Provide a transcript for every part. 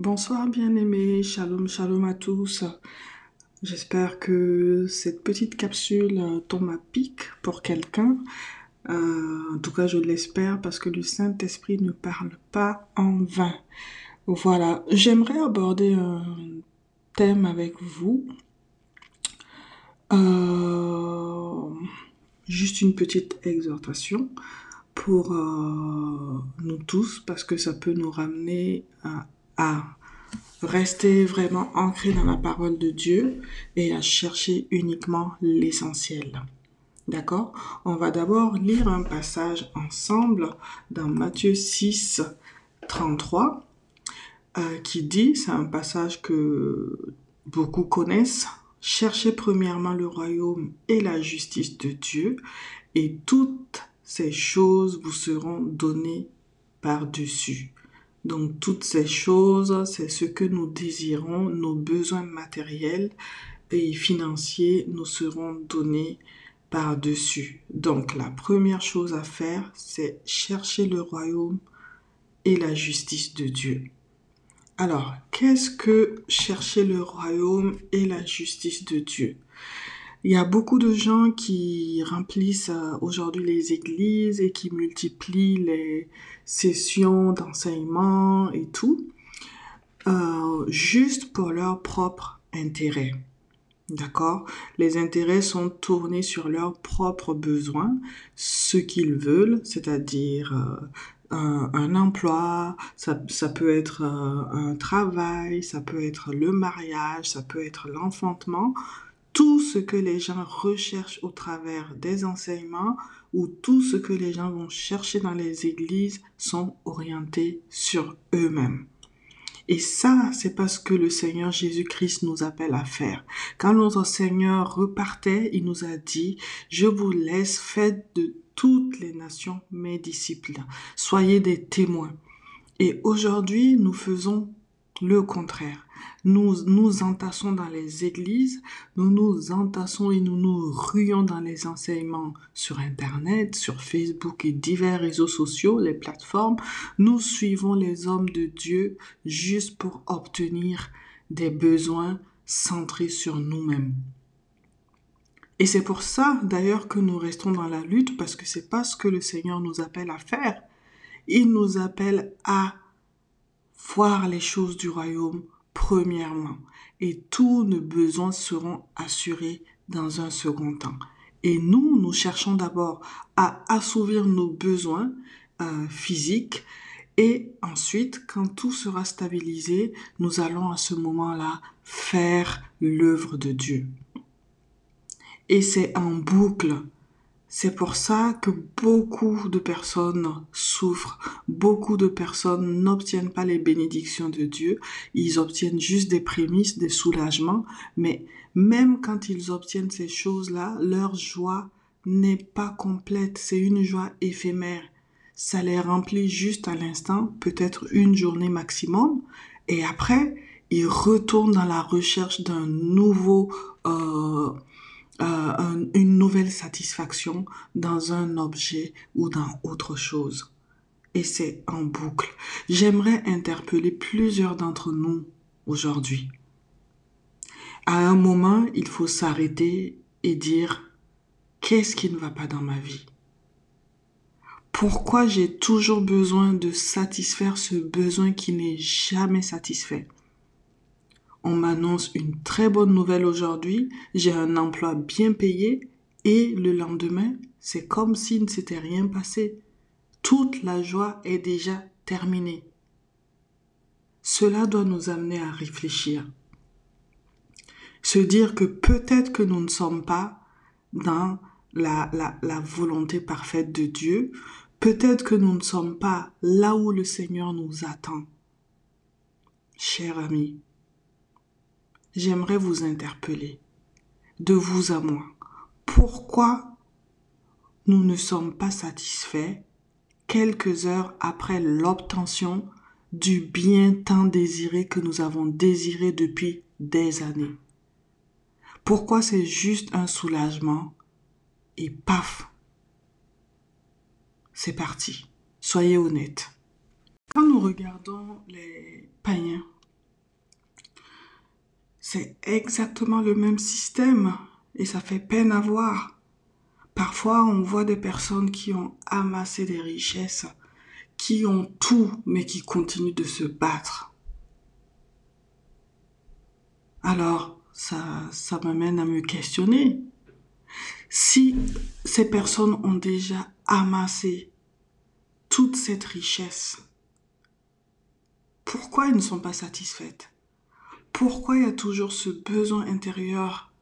Bonsoir bien-aimés, shalom shalom à tous. J'espère que cette petite capsule tombe à pic pour quelqu'un. Euh, en tout cas, je l'espère parce que le Saint-Esprit ne parle pas en vain. Voilà, j'aimerais aborder un thème avec vous. Euh, juste une petite exhortation pour euh, nous tous parce que ça peut nous ramener à à rester vraiment ancré dans la parole de Dieu et à chercher uniquement l'essentiel. D'accord? On va d'abord lire un passage ensemble dans Matthieu 6, 33, euh, qui dit, c'est un passage que beaucoup connaissent, Cherchez premièrement le royaume et la justice de Dieu, et toutes ces choses vous seront données par-dessus. Donc toutes ces choses, c'est ce que nous désirons, nos besoins matériels et financiers nous seront donnés par-dessus. Donc la première chose à faire, c'est chercher le royaume et la justice de Dieu. Alors, qu'est-ce que chercher le royaume et la justice de Dieu? Il y a beaucoup de gens qui remplissent euh, aujourd'hui les églises et qui multiplient les sessions d'enseignement et tout, euh, juste pour leur propre intérêt. D'accord? Les intérêts sont tournés sur leurs propres besoins, ce qu'ils veulent, c'est-à-dire euh, un, emploi, ça, ça peut être un travail, ça peut être le mariage, ça peut être l'enfantement, tout ce que les gens recherchent au travers des enseignements ou tout ce que les gens vont chercher dans les églises sont orientés sur eux-mêmes. Et ça, c'est parce que le Seigneur Jésus-Christ nous appelle à faire. Quand notre Seigneur repartait, il nous a dit, je vous laisse, faites de toutes les nations mes disciples. Soyez des témoins. Et aujourd'hui, nous faisons le contraire. Nous nous entassons dans les églises, nous nous entassons et nous nous ruons dans les enseignements sur Internet, sur Facebook et divers réseaux sociaux, les plateformes. Nous suivons les hommes de Dieu juste pour obtenir des besoins centrés sur nous-mêmes. Et c'est pour ça d'ailleurs que nous restons dans la lutte parce que c'est pas ce que le Seigneur nous appelle à faire. Il nous appelle à voir les choses du royaume premièrement, et tous nos besoins seront assurés dans un second temps. Et nous, nous cherchons d'abord à assouvir nos besoins euh, physiques et ensuite, quand tout sera stabilisé, nous allons à ce moment-là faire l'œuvre de Dieu. Et c'est en boucle c'est pour ça que beaucoup de personnes souffrent, beaucoup de personnes n'obtiennent pas les bénédictions de Dieu, ils obtiennent juste des prémices, des soulagements, mais même quand ils obtiennent ces choses-là, leur joie n'est pas complète, c'est une joie éphémère. Ça les remplit juste à l'instant, peut-être une journée maximum, et après, ils retournent dans la recherche d'un nouveau... Euh, euh, une nouvelle satisfaction dans un objet ou dans autre chose. Et c'est en boucle. J'aimerais interpeller plusieurs d'entre nous aujourd'hui. À un moment, il faut s'arrêter et dire qu'est-ce qui ne va pas dans ma vie? Pourquoi j'ai toujours besoin de satisfaire ce besoin qui n'est jamais satisfait? On m'annonce une très bonne nouvelle aujourd'hui, j'ai un emploi bien payé et le lendemain, c'est comme s'il ne s'était rien passé. Toute la joie est déjà terminée. Cela doit nous amener à réfléchir. Se dire que peut-être que nous ne sommes pas dans la, la, la volonté parfaite de Dieu, peut-être que nous ne sommes pas là où le Seigneur nous attend. Cher ami, j'aimerais vous interpeller, de vous à moi. Pourquoi nous ne sommes pas satisfaits quelques heures après l'obtention du bien tant désiré que nous avons désiré depuis des années? Pourquoi c'est juste un soulagement et paf, c'est parti. Soyez honnêtes. Quand nous regardons les païens c'est exactement le même système et ça fait peine à voir. Parfois, on voit des personnes qui ont amassé des richesses, qui ont tout, mais qui continuent de se battre. Alors, ça, ça m'amène à me questionner. Si ces personnes ont déjà amassé toute cette richesse, pourquoi elles ne sont pas satisfaites? Pourquoi il y a toujours ce besoin intérieur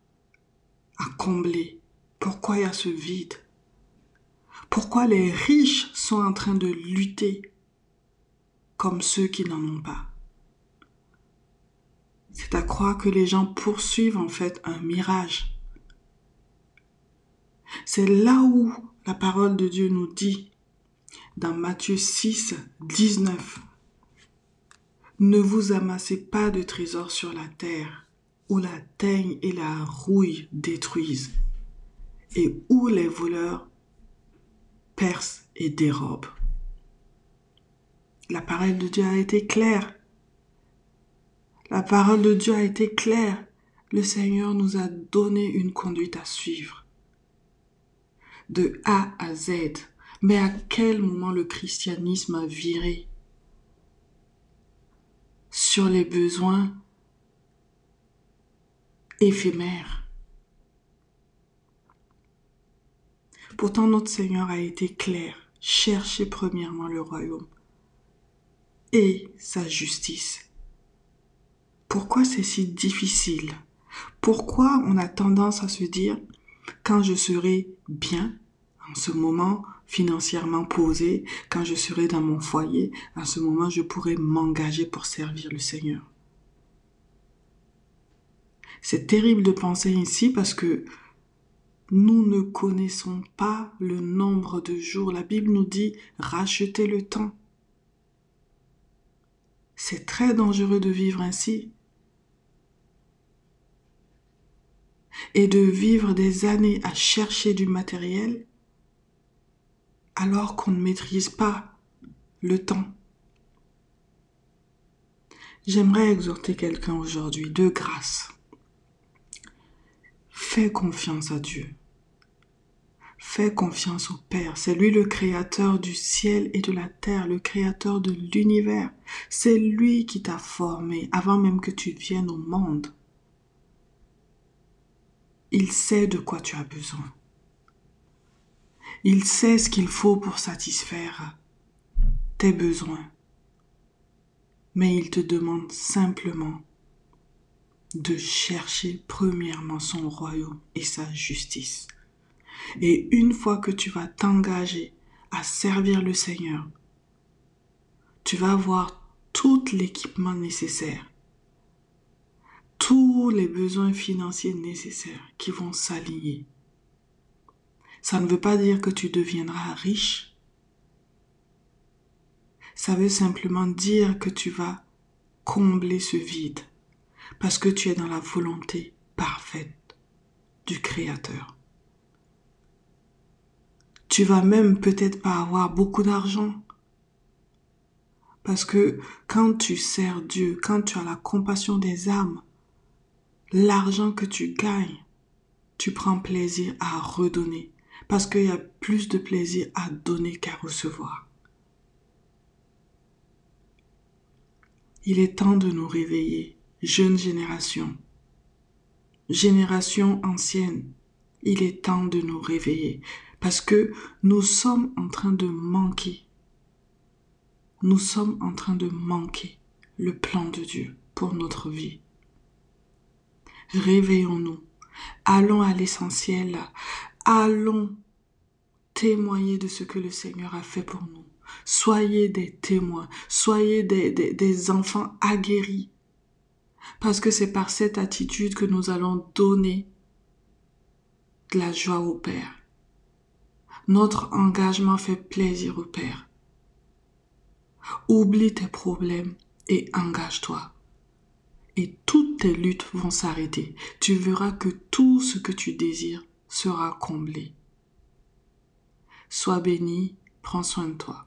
à combler? Pourquoi il y a ce vide? Pourquoi les riches sont en train de lutter comme ceux qui n'en ont pas? C'est à croire que les gens poursuivent en fait un mirage. C'est là où la parole de Dieu nous dit dans Matthieu 6, 19, ne vous amassez pas de trésors sur la terre, où la teigne et la rouille détruisent, et où les voleurs percent et dérobent. La parole de Dieu a été claire. La parole de Dieu a été claire. Le Seigneur nous a donné une conduite à suivre. De A à Z. Mais à quel moment le christianisme a viré? Sur les besoins éphémères. Pourtant, notre Seigneur a été clair. Cherchez premièrement le royaume et sa justice. Pourquoi c'est si difficile? Pourquoi on a tendance à se dire, quand je serai bien, en ce moment, financièrement posé, quand je serai dans mon foyer, à ce moment, je pourrai m'engager pour servir le Seigneur. C'est terrible de penser ainsi parce que nous ne connaissons pas le nombre de jours. La Bible nous dit rachetez le temps. C'est très dangereux de vivre ainsi. Et de vivre des années à chercher du matériel alors qu'on ne maîtrise pas le temps. J'aimerais exhorter quelqu'un aujourd'hui de grâce. Fais confiance à Dieu. Fais confiance au Père. C'est lui le créateur du ciel et de la terre, le créateur de l'univers. C'est lui qui t'a formé avant même que tu viennes au monde. Il sait de quoi tu as besoin. Il sait ce qu'il faut pour satisfaire tes besoins. Mais il te demande simplement de chercher premièrement son royaume et sa justice. Et une fois que tu vas t'engager à servir le Seigneur, tu vas avoir tout l'équipement nécessaire, tous les besoins financiers nécessaires qui vont s'aligner ça ne veut pas dire que tu deviendras riche. Ça veut simplement dire que tu vas combler ce vide parce que tu es dans la volonté parfaite du Créateur. Tu vas même peut-être pas avoir beaucoup d'argent parce que quand tu sers Dieu, quand tu as la compassion des âmes, l'argent que tu gagnes, tu prends plaisir à redonner parce qu'il y a plus de plaisir à donner qu'à recevoir. Il est temps de nous réveiller, jeune génération, génération ancienne, il est temps de nous réveiller parce que nous sommes en train de manquer. Nous sommes en train de manquer le plan de Dieu pour notre vie. Réveillons-nous. Allons à l'essentiel. Allons témoigner de ce que le Seigneur a fait pour nous. Soyez des témoins, soyez des, enfants aguerris. Parce que c'est par cette attitude que nous allons donner de la joie au Père. Notre engagement fait plaisir au Père. Oublie tes problèmes et engage-toi. Et toutes tes luttes vont s'arrêter. Tu verras que tout ce que tu désires sera comblé. Sois béni, prends soin de toi.